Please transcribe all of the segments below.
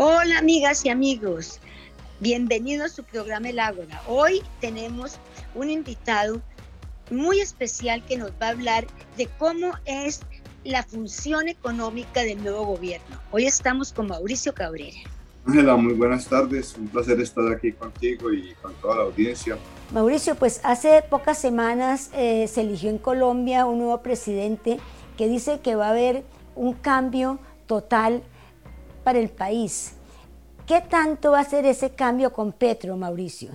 Hola amigas y amigos, bienvenidos a su programa El Ágora. Hoy tenemos un invitado muy especial que nos va a hablar de cómo es la función económica del nuevo gobierno. Hoy estamos con Mauricio Cabrera. Ángela, muy buenas tardes. Un placer estar aquí contigo y con toda la audiencia. Mauricio, pues hace pocas semanas eh, se eligió en Colombia un nuevo presidente que dice que va a haber un cambio total el país. ¿Qué tanto va a ser ese cambio con Petro, Mauricio?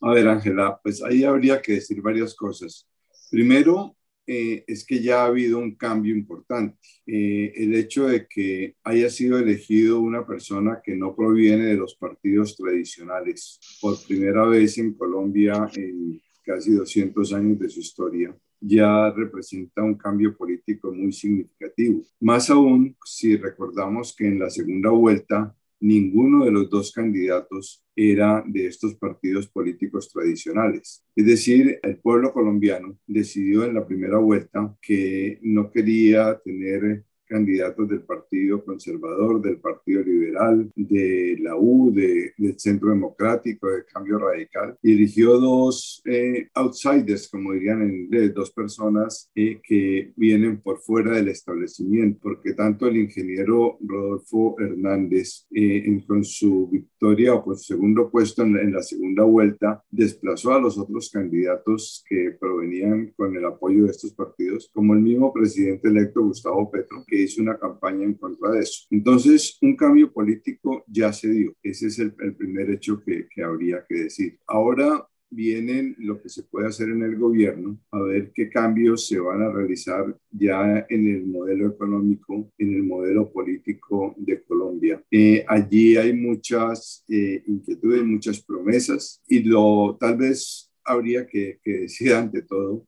A ver, Ángela, pues ahí habría que decir varias cosas. Primero, eh, es que ya ha habido un cambio importante. Eh, el hecho de que haya sido elegido una persona que no proviene de los partidos tradicionales por primera vez en Colombia en casi 200 años de su historia, ya representa un cambio político muy significativo. Más aún si recordamos que en la segunda vuelta ninguno de los dos candidatos era de estos partidos políticos tradicionales. Es decir, el pueblo colombiano decidió en la primera vuelta que no quería tener candidatos del Partido Conservador, del Partido Liberal, de la U, del Centro Democrático, de Cambio Radical, y eligió dos eh, outsiders, como dirían en inglés, dos personas eh, que vienen por fuera del establecimiento, porque tanto el ingeniero Rodolfo Hernández, eh, con su victoria o con su segundo puesto en, en la segunda vuelta, desplazó a los otros candidatos que provenían con el apoyo de estos partidos, como el mismo presidente electo Gustavo Petro, que hizo una campaña en contra de eso. Entonces, un cambio político ya se dio. Ese es el, primer hecho que, que habría que decir. Ahora vienen lo que se puede hacer en el gobierno, a ver qué cambios se van a realizar ya en el modelo económico, en el modelo político de Colombia. Eh, allí hay muchas eh, inquietudes, muchas promesas y lo tal vez habría que, que decir ante todo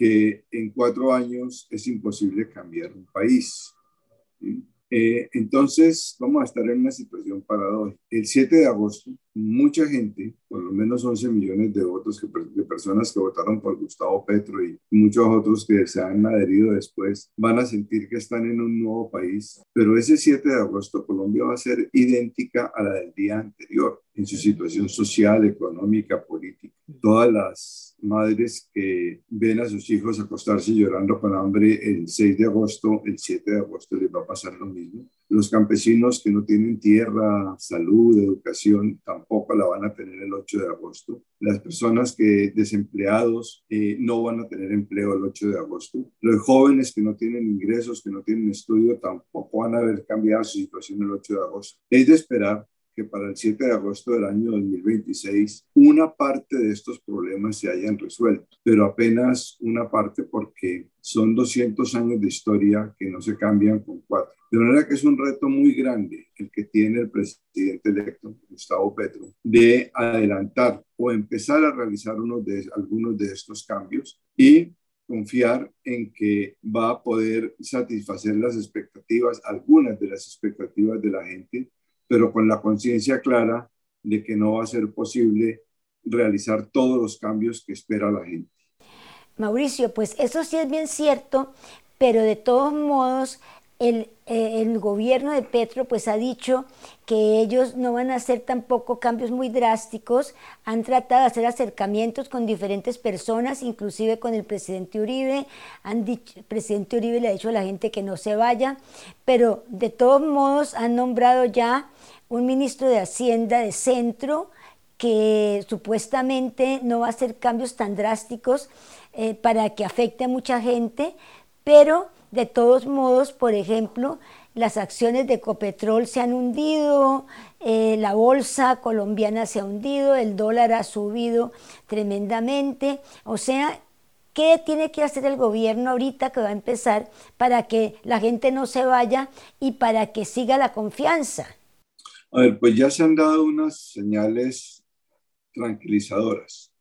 que en cuatro años es imposible cambiar un país. Eh, entonces, vamos a estar en una situación paradójica. El 7 de agosto, mucha gente, por lo menos 11 millones de votos de personas que votaron por Gustavo Petro y muchos otros que se han adherido después, van a sentir que están en un nuevo país. Pero ese 7 de agosto, Colombia va a ser idéntica a la del día anterior en su situación social, económica, política. Todas las madres que ven a sus hijos acostarse llorando con hambre el 6 de agosto, el 7 de agosto les va a pasar lo mismo. Los campesinos que no tienen tierra, salud, educación, tampoco la van a tener el 8 de agosto. Las personas que desempleados eh, no van a tener empleo el 8 de agosto. Los jóvenes que no tienen ingresos, que no tienen estudio, tampoco van a haber cambiado su situación el 8 de agosto. Es de esperar que para el 7 de agosto del año 2026 una parte de estos problemas se hayan resuelto, pero apenas una parte porque son 200 años de historia que no se cambian con cuatro. De manera que es un reto muy grande el que tiene el presidente electo, Gustavo Petro, de adelantar o empezar a realizar de, algunos de estos cambios y confiar en que va a poder satisfacer las expectativas, algunas de las expectativas de la gente pero con la conciencia clara de que no va a ser posible realizar todos los cambios que espera la gente. Mauricio, pues eso sí es bien cierto, pero de todos modos el, eh, el, gobierno de Petro pues ha dicho que ellos no van a hacer tampoco cambios muy drásticos, han tratado de hacer acercamientos con diferentes personas, inclusive con el presidente Uribe, han dicho, el presidente Uribe le ha dicho a la gente que no se vaya, pero de todos modos han nombrado ya un ministro de Hacienda de centro que supuestamente no va a hacer cambios tan drásticos eh, para que afecte a mucha gente, pero de todos modos, por ejemplo, las acciones de Ecopetrol se han hundido, eh, la bolsa colombiana se ha hundido, el dólar ha subido tremendamente, o sea, ¿Qué tiene que hacer el gobierno ahorita que va a empezar para que la gente no se vaya y para que siga la confianza? A ver, pues ya se han dado unas señales tranquilizadoras.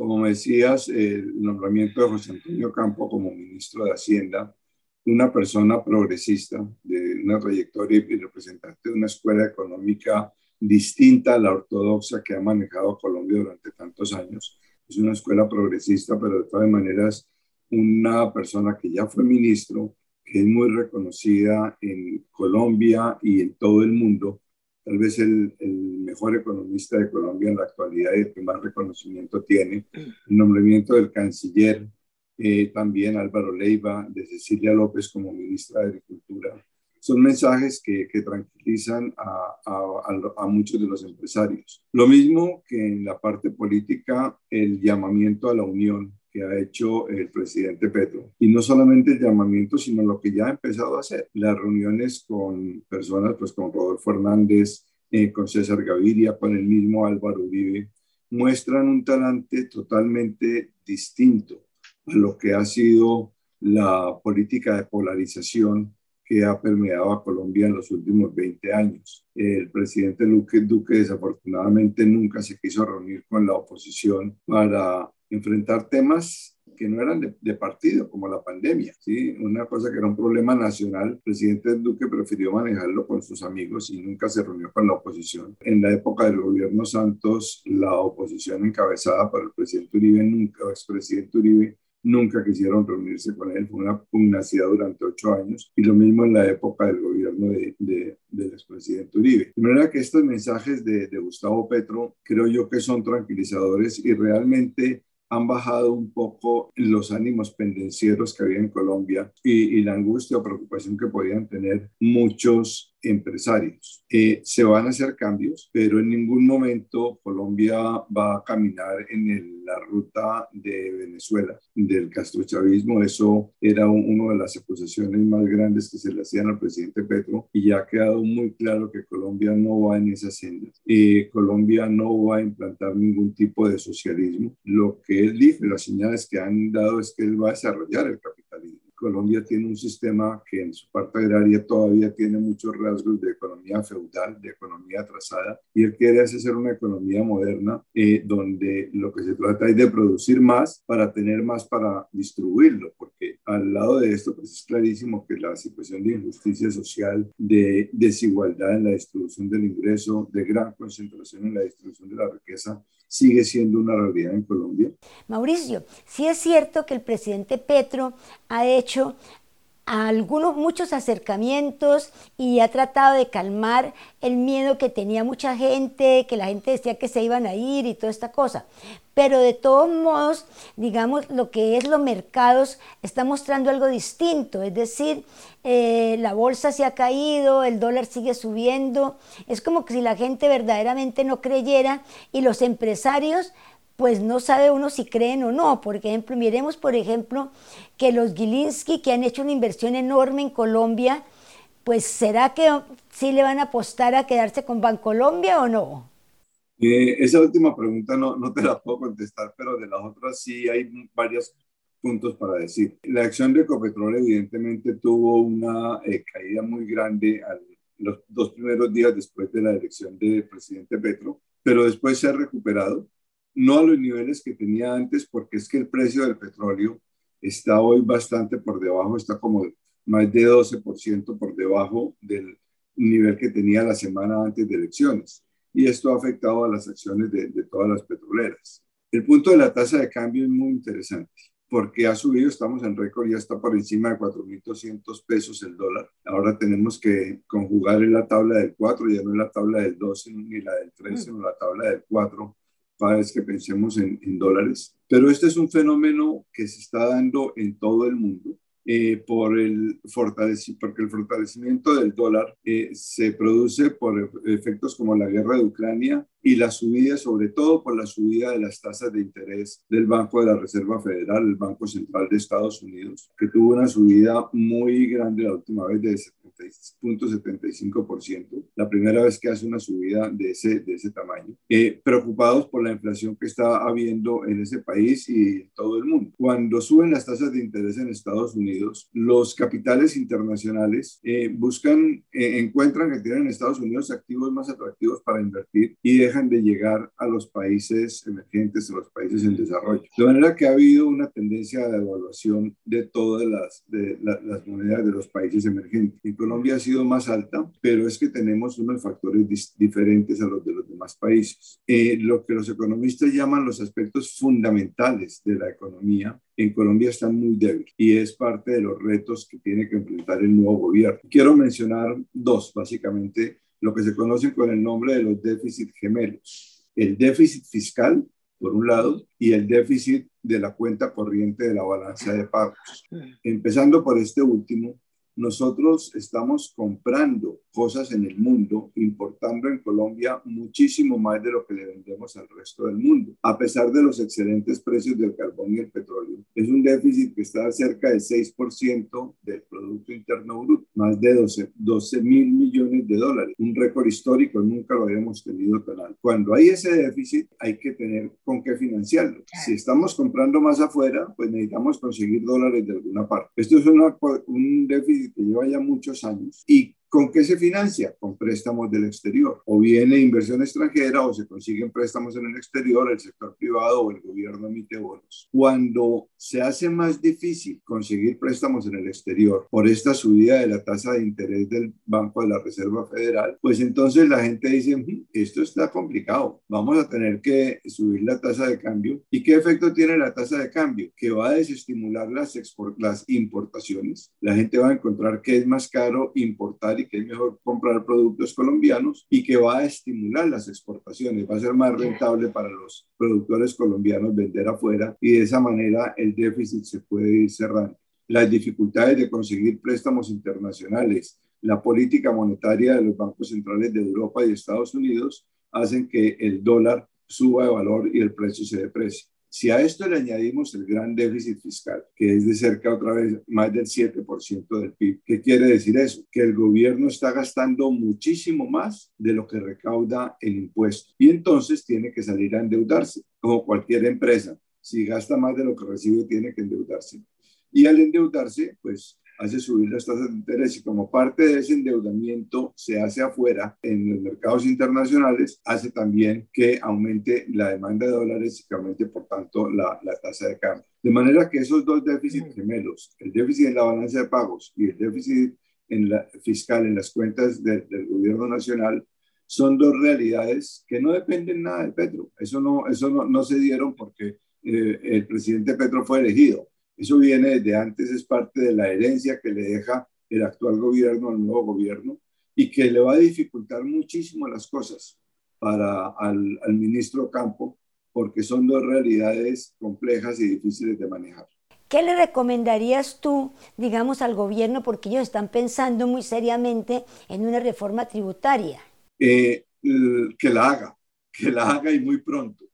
Como me decías, el nombramiento de José Antonio Campo como ministro de Hacienda, una persona progresista de una trayectoria y representante de una escuela económica distinta a la ortodoxa que ha manejado Colombia durante tantos años. Es una escuela progresista, pero de todas maneras una persona que ya fue ministro, que es muy reconocida en Colombia y en todo el mundo tal vez el, el, mejor economista de Colombia en la actualidad y el que más reconocimiento tiene, el nombramiento del canciller, eh, también Álvaro Leiva, de Cecilia López como ministra de Agricultura. Son mensajes que, que tranquilizan a, a, a, muchos de los empresarios. Lo mismo que en la parte política, el llamamiento a la unión que ha hecho el presidente Petro. Y no solamente el llamamiento, sino lo que ya ha empezado a hacer. Las reuniones con personas, pues con Rodolfo Hernández, eh, con César Gaviria, con el mismo Álvaro Uribe, muestran un talante totalmente distinto a lo que ha sido la política de polarización que ha permeado a Colombia en los últimos 20 años. El presidente Duque, Duque desafortunadamente nunca se quiso reunir con la oposición para enfrentar temas que no eran de, partido, como la pandemia. ¿sí? Una cosa que era un problema nacional, el presidente Duque prefirió manejarlo con sus amigos y nunca se reunió con la oposición. En la época del gobierno Santos, la oposición encabezada por el presidente Uribe, nunca, o expresidente Uribe, nunca quisieron reunirse con él, fue una pugnacidad durante ocho años, y lo mismo en la época del gobierno de, de, del expresidente Uribe. De manera que estos mensajes de, de Gustavo Petro creo yo que son tranquilizadores y realmente han bajado un poco los ánimos pendencieros que había en Colombia y, la angustia o preocupación que podían tener muchos empresarios. Eh, se van a hacer cambios, pero en ningún momento Colombia va a caminar en la ruta de Venezuela, del castrochavismo. Eso era una de las acusaciones más grandes que se le hacían al presidente Petro y ya ha quedado muy claro que Colombia no va en esa senda. Eh, Colombia no va a implantar ningún tipo de socialismo. Lo que él dice, las señales que han dado es que él va a desarrollar el capitalismo. Colombia tiene un sistema que en su parte agraria todavía tiene muchos rasgos de economía feudal, de economía atrasada, y él quiere hacer una economía moderna eh, donde lo que se trata es de producir más para tener más para distribuirlo, porque al lado de esto pues es clarísimo que la situación de injusticia social, de desigualdad en la distribución del ingreso, de gran concentración en la distribución de la riqueza, sigue siendo una realidad en Colombia. Mauricio, sí es cierto que el presidente Petro ha hecho algunos muchos acercamientos y ha tratado de calmar el miedo que tenía mucha gente, que la gente decía que se iban a ir y toda esta cosa. Pero de todos modos, digamos, lo que es los mercados está mostrando algo distinto, es decir, eh, la bolsa se ha caído, el dólar sigue subiendo, es como que si la gente verdaderamente no creyera y los empresarios pues no sabe uno si creen o no. Por ejemplo, miremos, por ejemplo, que los Gilinski, que han hecho una inversión enorme en Colombia, pues ¿será que sí le van a apostar a quedarse con Bancolombia o no? Eh, esa última pregunta no, no te la puedo contestar, pero de las otras sí hay varios puntos para decir. La acción de Ecopetrol evidentemente tuvo una eh, caída muy grande los dos primeros días después de la elección del presidente Petro, pero después se ha recuperado no a los niveles que tenía antes, porque es que el precio del petróleo está hoy bastante por debajo, está como más de 12% por debajo del nivel que tenía la semana antes de elecciones. Y esto ha afectado a las acciones de, todas las petroleras. El punto de la tasa de cambio es muy interesante porque ha subido, estamos en récord, ya está por encima de 4.200 pesos el dólar. Ahora tenemos que conjugar en la tabla del 4, ya no en la tabla del 12 ni la del 13, sino la tabla del 4 cada vez que pensemos en, dólares. Pero este es un fenómeno que se está dando en todo el mundo. Eh, por el porque el fortalecimiento del dólar eh, se produce por efectos como la guerra de Ucrania y la subida, sobre todo por la subida de las tasas de interés del Banco de la Reserva Federal, el Banco Central de Estados Unidos, que tuvo una subida muy grande la última vez de 0.75%, la primera vez que hace una subida de ese, de ese tamaño, eh, preocupados por la inflación que está habiendo en ese país y en todo el mundo. Cuando suben las tasas de interés en Estados Unidos, los capitales internacionales eh, buscan, eh, encuentran que tienen en Estados Unidos activos más atractivos para invertir y dejan de llegar a los países emergentes, a los países en desarrollo. De manera que ha habido una tendencia de devaluación de todas las, de las monedas de los países emergentes. Colombia ha sido más alta, pero es que tenemos unos factores diferentes a los de los demás países. Eh, lo que los economistas llaman los aspectos fundamentales de la economía en Colombia están muy débiles y es parte de los retos que tiene que enfrentar el nuevo gobierno. Quiero mencionar dos, básicamente, lo que se conoce con el nombre de los déficits gemelos. El déficit fiscal, por un lado, y el déficit de la cuenta corriente de la balanza de pagos. Empezando por este último, nosotros estamos comprando cosas en el mundo, importando en Colombia muchísimo más de lo que le vendemos al resto del mundo, a pesar de los excelentes precios del carbón y el petróleo. Es un déficit que está cerca del 6% del Producto Interno Bruto, más de 12, 12 mil millones de dólares, un récord histórico, nunca lo habíamos tenido tan alto. Cuando hay ese déficit, hay que tener con qué financiarlo. Si estamos comprando más afuera, pues necesitamos conseguir dólares de alguna parte. Esto es una, un déficit que lleva ya muchos años y ¿Con qué se financia? Con préstamos del exterior. O viene inversión extranjera o se consiguen préstamos en el exterior, el sector privado o el gobierno emite bonos. Cuando se hace más difícil conseguir préstamos en el exterior por esta subida de la tasa de interés del Banco de la Reserva Federal, pues entonces la gente dice, esto está complicado, vamos a tener que subir la tasa de cambio. ¿Y qué efecto tiene la tasa de cambio? Que va a desestimular las, las importaciones. La gente va a encontrar que es más caro importar y que es mejor comprar productos colombianos y que va a estimular las exportaciones, va a ser más rentable para los productores colombianos vender afuera y de esa manera el déficit se puede ir cerrando. Las dificultades de conseguir préstamos internacionales, la política monetaria de los bancos centrales de Europa y Estados Unidos hacen que el dólar suba de valor y el precio se deprecie. Si a esto le añadimos el gran déficit fiscal, que es de cerca otra vez más del 7% del PIB, ¿qué quiere decir eso? Que el gobierno está gastando muchísimo más de lo que recauda el impuesto y entonces tiene que salir a endeudarse, como cualquier empresa. Si gasta más de lo que recibe, tiene que endeudarse. Y al endeudarse, pues hace subir las tasas de interés y como parte de ese endeudamiento se hace afuera en los mercados internacionales, hace también que aumente la demanda de dólares y que aumente, por tanto, la, la tasa de cambio. De manera que esos dos déficits gemelos, el déficit en la balanza de pagos y el déficit en la, fiscal en las cuentas del gobierno nacional, son dos realidades que no dependen nada de Petro. Eso no, eso no, no se dieron porque eh, el presidente Petro fue elegido eso viene desde antes, es parte de la herencia que le deja el actual gobierno al nuevo gobierno y que le va a dificultar muchísimo las cosas para al, al ministro Campo porque son dos realidades complejas y difíciles de manejar. ¿Qué le recomendarías tú, digamos, al gobierno? Porque ellos están pensando muy seriamente en una reforma tributaria. Eh, que la haga, que la haga y muy pronto.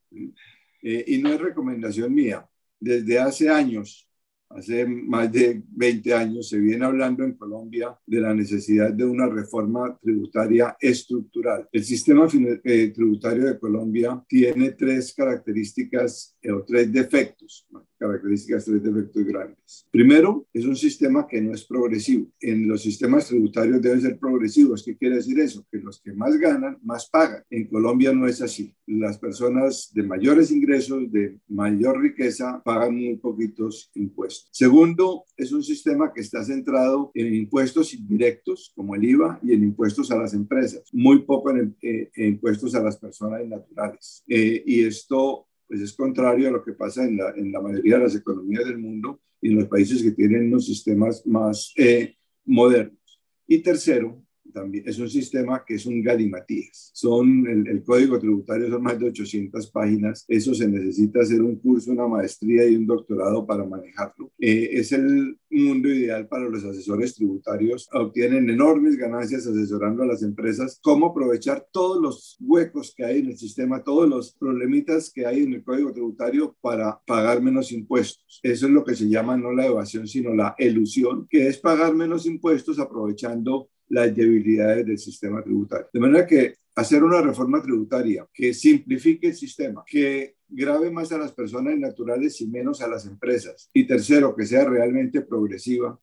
Eh, y no es recomendación mía. Desde hace años Hace más de 20 años se viene hablando en Colombia de la necesidad de una reforma tributaria estructural. El sistema eh, tributario de Colombia tiene tres características o tres defectos características tres defectos grandes. Primero, es un sistema que no es progresivo. En los sistemas tributarios deben ser progresivos. ¿Qué quiere decir eso? Que los que más ganan, más pagan. En Colombia no es así. Las personas de mayores ingresos, de mayor riqueza, pagan muy poquitos impuestos. Segundo, es un sistema que está centrado en impuestos indirectos, como el IVA, y en impuestos a las empresas. Muy poco en, eh, impuestos a las personas naturales. Eh, y esto pues es contrario a lo que pasa en la, en la mayoría de las economías del mundo y en los países que tienen unos sistemas más eh, modernos. Y tercero, también es un sistema que es un galimatías. Son, el, código tributario son más de 800 páginas. Eso se necesita hacer un curso, una maestría y un doctorado para manejarlo. Eh, es el mundo ideal para los asesores tributarios. Obtienen enormes ganancias asesorando a las empresas cómo aprovechar todos los huecos que hay en el sistema, todos los problemitas que hay en el código tributario para pagar menos impuestos. Eso es lo que se llama no la evasión, sino la elusión, que es pagar menos impuestos aprovechando las debilidades del sistema tributario. De manera que hacer una reforma tributaria que simplifique el sistema, que grave más a las personas naturales y menos a las empresas. Y tercero, que sea realmente progresiva,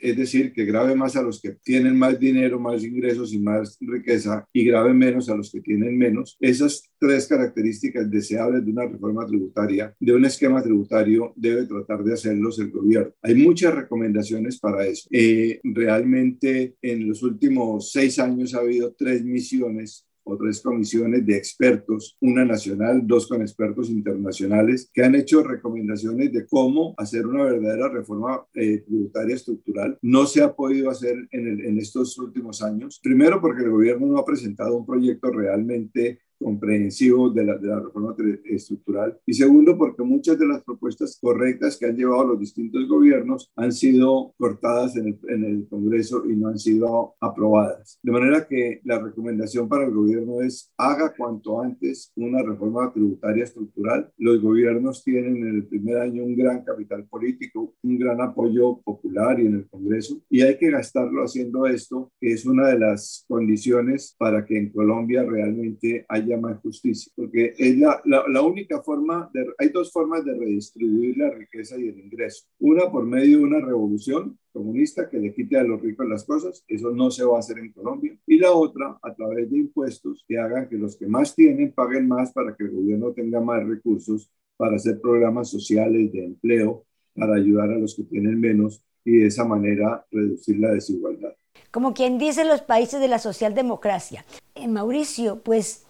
es decir, que grave más a los que tienen más dinero, más ingresos y más riqueza y grave menos a los que tienen menos. Esas tres características deseables de una reforma tributaria, de un esquema tributario, debe tratar de hacerlos el gobierno. Hay muchas recomendaciones para eso. Eh, realmente en los últimos seis años ha habido tres misiones o tres comisiones de expertos, una nacional, dos con expertos internacionales, que han hecho recomendaciones de cómo hacer una verdadera reforma eh, tributaria estructural. No se ha podido hacer en, en estos últimos años. Primero porque el gobierno no ha presentado un proyecto realmente comprensivo de la, de la, reforma estructural. Y segundo, porque muchas de las propuestas correctas que han llevado los distintos gobiernos han sido cortadas en el, en el, Congreso y no han sido aprobadas. De manera que la recomendación para el gobierno es haga cuanto antes una reforma tributaria estructural. Los gobiernos tienen en el primer año un gran capital político, un gran apoyo popular y en el Congreso, y hay que gastarlo haciendo esto, que es una de las condiciones para que en Colombia realmente haya más justicia, porque es la, la, única forma, de, hay dos formas de redistribuir la riqueza y el ingreso. Una por medio de una revolución comunista que le quite a los ricos las cosas, eso no se va a hacer en Colombia. Y la otra, a través de impuestos que hagan que los que más tienen paguen más para que el gobierno tenga más recursos para hacer programas sociales de empleo, para ayudar a los que tienen menos y de esa manera reducir la desigualdad. Como quien dice los países de la socialdemocracia. Eh, Mauricio, pues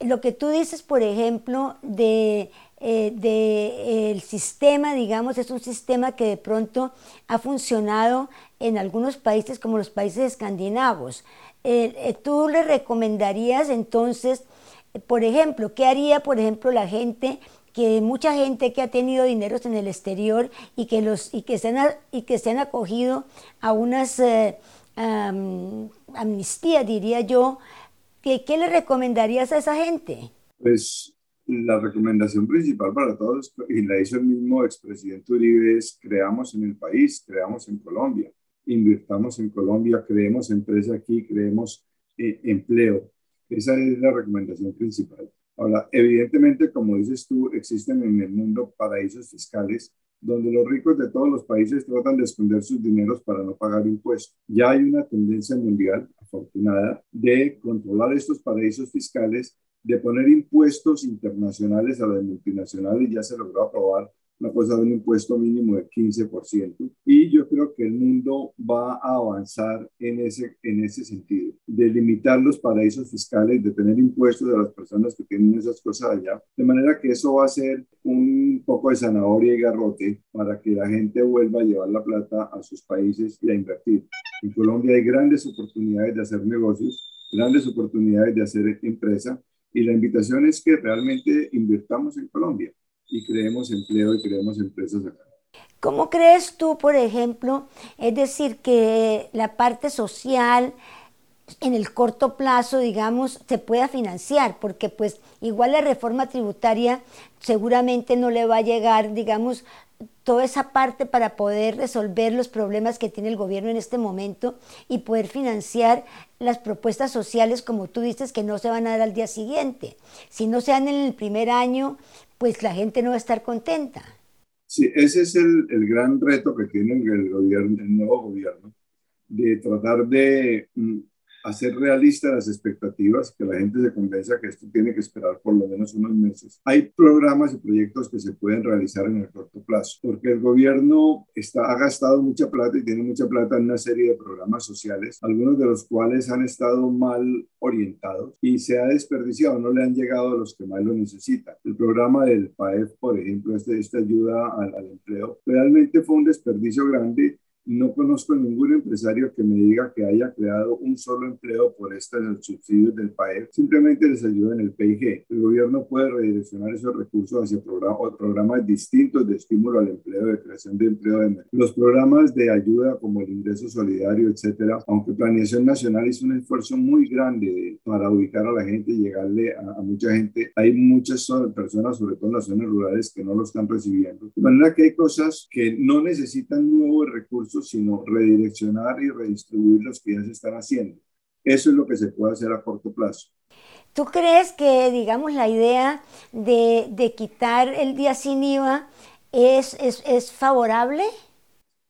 lo que tú dices, por ejemplo, de, eh, el sistema, digamos, es un sistema que de pronto ha funcionado en algunos países como los países escandinavos. Eh, ¿Tú le recomendarías entonces, por ejemplo, qué haría, por ejemplo, la gente que mucha gente que ha tenido dineros en el exterior y que los y que se han, y que se han acogido a unas eh, amnistías, diría yo, ¿Qué, ¿Qué, le recomendarías a esa gente? Pues la recomendación principal para todos, y la hizo el mismo expresidente Uribe, es creamos en el país, creamos en Colombia, invirtamos en Colombia, creemos empresa aquí, creemos eh, empleo. Esa es la recomendación principal. Ahora, evidentemente, como dices tú, existen en el mundo paraísos fiscales donde los ricos de todos los países tratan de esconder sus dineros para no pagar impuestos. Ya hay una tendencia mundial, afortunada, de controlar estos paraísos fiscales, de poner impuestos internacionales a las multinacionales, ya se logró aprobar una cosa de un impuesto mínimo de 15%. Y yo creo que el mundo va a avanzar en ese, en ese sentido, de limitar los paraísos fiscales, de tener impuestos a las personas que tienen esas cosas allá. De manera que eso va a ser un poco de zanahoria y garrote para que la gente vuelva a llevar la plata a sus países y a invertir. En Colombia hay grandes oportunidades de hacer negocios, grandes oportunidades de hacer empresa. Y la invitación es que realmente invirtamos en Colombia y creemos empleo y creemos empresas acá. ¿Cómo crees tú, por ejemplo, es decir, que la parte social en el corto plazo, digamos, se pueda financiar? Porque pues igual la reforma tributaria seguramente no le va a llegar, digamos, toda esa parte para poder resolver los problemas que tiene el gobierno en este momento y poder financiar las propuestas sociales, como tú dices, que no se van a dar al día siguiente. Si no se dan en el primer año, pues la gente no va a estar contenta. Sí, ese es el, el gran reto que tiene el, gobierno, el nuevo gobierno, de tratar de mm, hacer realistas las expectativas, que la gente se convenza que esto tiene que esperar por lo menos unos meses. Hay programas y proyectos que se pueden realizar en el corto plazo, porque el gobierno está, ha gastado mucha plata y tiene mucha plata en una serie de programas sociales, algunos de los cuales han estado mal orientados y se ha desperdiciado, no le han llegado a los que más lo necesitan. El programa del PAEF, por ejemplo, este, esta ayuda al, al empleo, realmente fue un desperdicio grande no conozco ningún empresario que me diga que haya creado un solo empleo por estos subsidios del PAE. Simplemente les ayuda en el PIG. El gobierno puede redireccionar esos recursos hacia programas distintos de estímulo al empleo, de creación de empleo. Los programas de ayuda como el ingreso solidario, etcétera, aunque Planeación Nacional hizo un esfuerzo muy grande para ubicar a la gente y llegarle a, a mucha gente, hay muchas personas, sobre todo en las zonas rurales, que no lo están recibiendo. De manera que hay cosas que no necesitan nuevos recursos sino redireccionar y redistribuir los que ya se están haciendo. Eso es lo que se puede hacer a corto plazo. ¿Tú crees que, digamos, la idea de, de quitar el día sin IVA es, es, es favorable?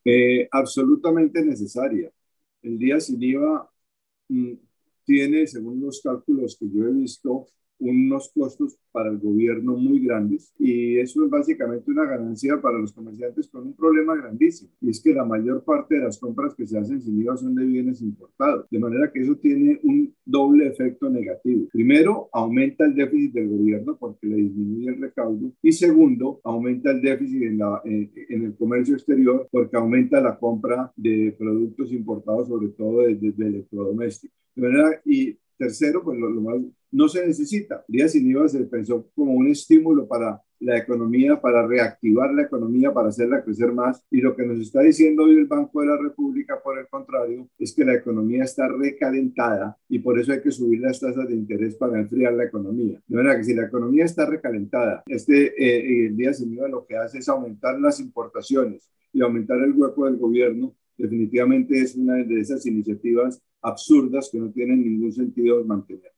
Eh, absolutamente necesaria. El día sin IVA mm, tiene, según los cálculos que yo he visto, unos costos para el gobierno muy grandes y eso es básicamente una ganancia para los comerciantes con un problema grandísimo y es que la mayor parte de las compras que se hacen sin IVA son de bienes importados, de manera que eso tiene un doble efecto negativo. Primero, aumenta el déficit del gobierno porque le disminuye el recaudo y segundo, aumenta el déficit en, la, en, el comercio exterior porque aumenta la compra de productos importados, sobre todo de, de, electrodomésticos. De manera, y tercero, pues lo, lo más no se necesita. El día sin IVA se pensó como un estímulo para la economía, para reactivar la economía, para hacerla crecer más. Y lo que nos está diciendo hoy el Banco de la República, por el contrario, es que la economía está recalentada y por eso hay que subir las tasas de interés para enfriar la economía. De manera que si la economía está recalentada, este eh, el día sin IVA lo que hace es aumentar las importaciones y aumentar el hueco del gobierno definitivamente es una de esas iniciativas absurdas que no tienen ningún sentido mantener.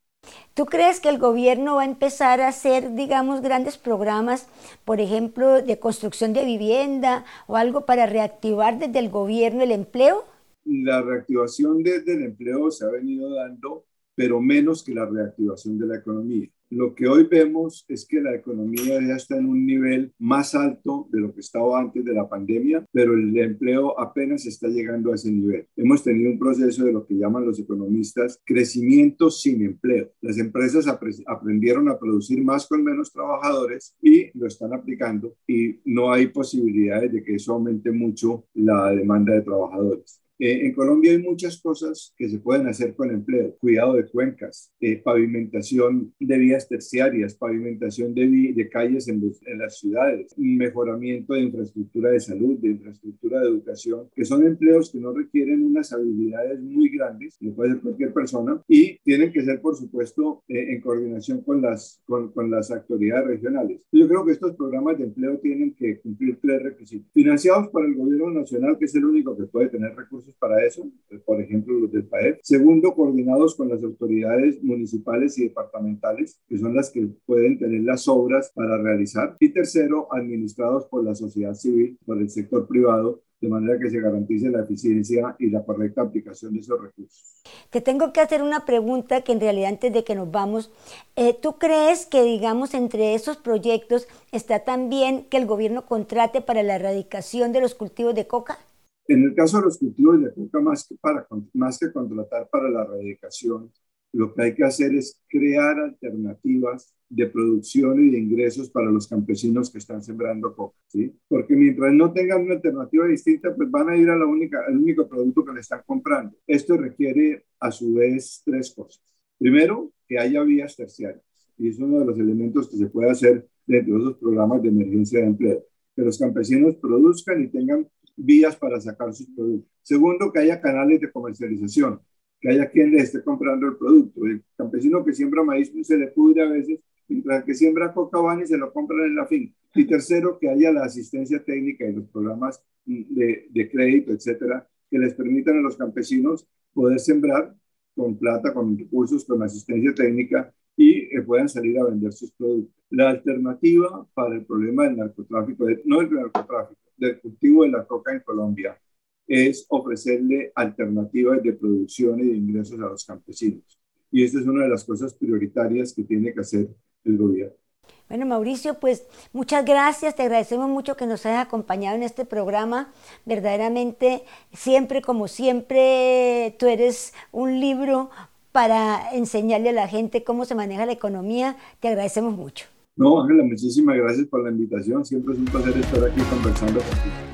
¿Tú crees que el gobierno va a empezar a hacer, digamos, grandes programas, por ejemplo, de construcción de vivienda o algo para reactivar desde el gobierno el empleo? La reactivación desde el empleo se ha venido dando, pero menos que la reactivación de la economía. Lo que hoy vemos es que la economía ya está en un nivel más alto de lo que estaba antes de la pandemia, pero el empleo apenas está llegando a ese nivel. Hemos tenido un proceso de lo que llaman los economistas crecimiento sin empleo. Las empresas aprendieron a producir más con menos trabajadores y lo están aplicando y no hay posibilidades de que eso aumente mucho la demanda de trabajadores. Eh, en Colombia hay muchas cosas que se pueden hacer con empleo. Cuidado de cuencas, eh, pavimentación de vías terciarias, pavimentación de, de calles en, en, las ciudades, mejoramiento de infraestructura de salud, de infraestructura de educación, que son empleos que no requieren unas habilidades muy grandes, lo puede hacer cualquier persona, y tienen que ser, por supuesto, eh, en coordinación con las, con, con las autoridades regionales. Yo creo que estos programas de empleo tienen que cumplir tres requisitos. Financiados por el gobierno nacional, que es el único que puede tener recursos para eso, por ejemplo los del PAEP. Segundo, coordinados con las autoridades municipales y departamentales, que son las que pueden tener las obras para realizar. Y tercero, administrados por la sociedad civil, por el sector privado, de manera que se garantice la eficiencia y la correcta aplicación de esos recursos. Te tengo que hacer una pregunta que en realidad antes de que nos vamos, eh, ¿tú crees que digamos entre esos proyectos está también que el gobierno contrate para la erradicación de los cultivos de coca? En el caso de los cultivos de coca, más que, para, más que contratar para la erradicación, lo que hay que hacer es crear alternativas de producción y de ingresos para los campesinos que están sembrando coca, ¿sí? Porque mientras no tengan una alternativa distinta, pues van a ir a la única, al único producto que le están comprando. Esto requiere a su vez tres cosas. Primero, que haya vías terciarias, y es uno de los elementos que se puede hacer dentro de esos programas de emergencia de empleo, que los campesinos produzcan y tengan vías para sacar sus productos. Segundo, que haya canales de comercialización, que haya quien le esté comprando el producto. El campesino que siembra maíz se le pudre a veces, mientras que siembra coca van y se lo compran en la finca. Y tercero, que haya la asistencia técnica y los programas de, de crédito, etcétera, que les permitan a los campesinos poder sembrar con plata, con recursos, con asistencia técnica y eh, puedan salir a vender sus productos. La alternativa para el problema del narcotráfico, no el narcotráfico, del cultivo de la coca en Colombia es ofrecerle alternativas de producción y de ingresos a los campesinos. Y esta es una de las cosas prioritarias que tiene que hacer el gobierno. Bueno, Mauricio, pues muchas gracias, te agradecemos mucho que nos hayas acompañado en este programa. Verdaderamente, siempre, como siempre, tú eres un libro para enseñarle a la gente cómo se maneja la economía. Te agradecemos mucho. No, Ángela, muchísimas gracias por la invitación. Siempre es un placer estar aquí conversando contigo.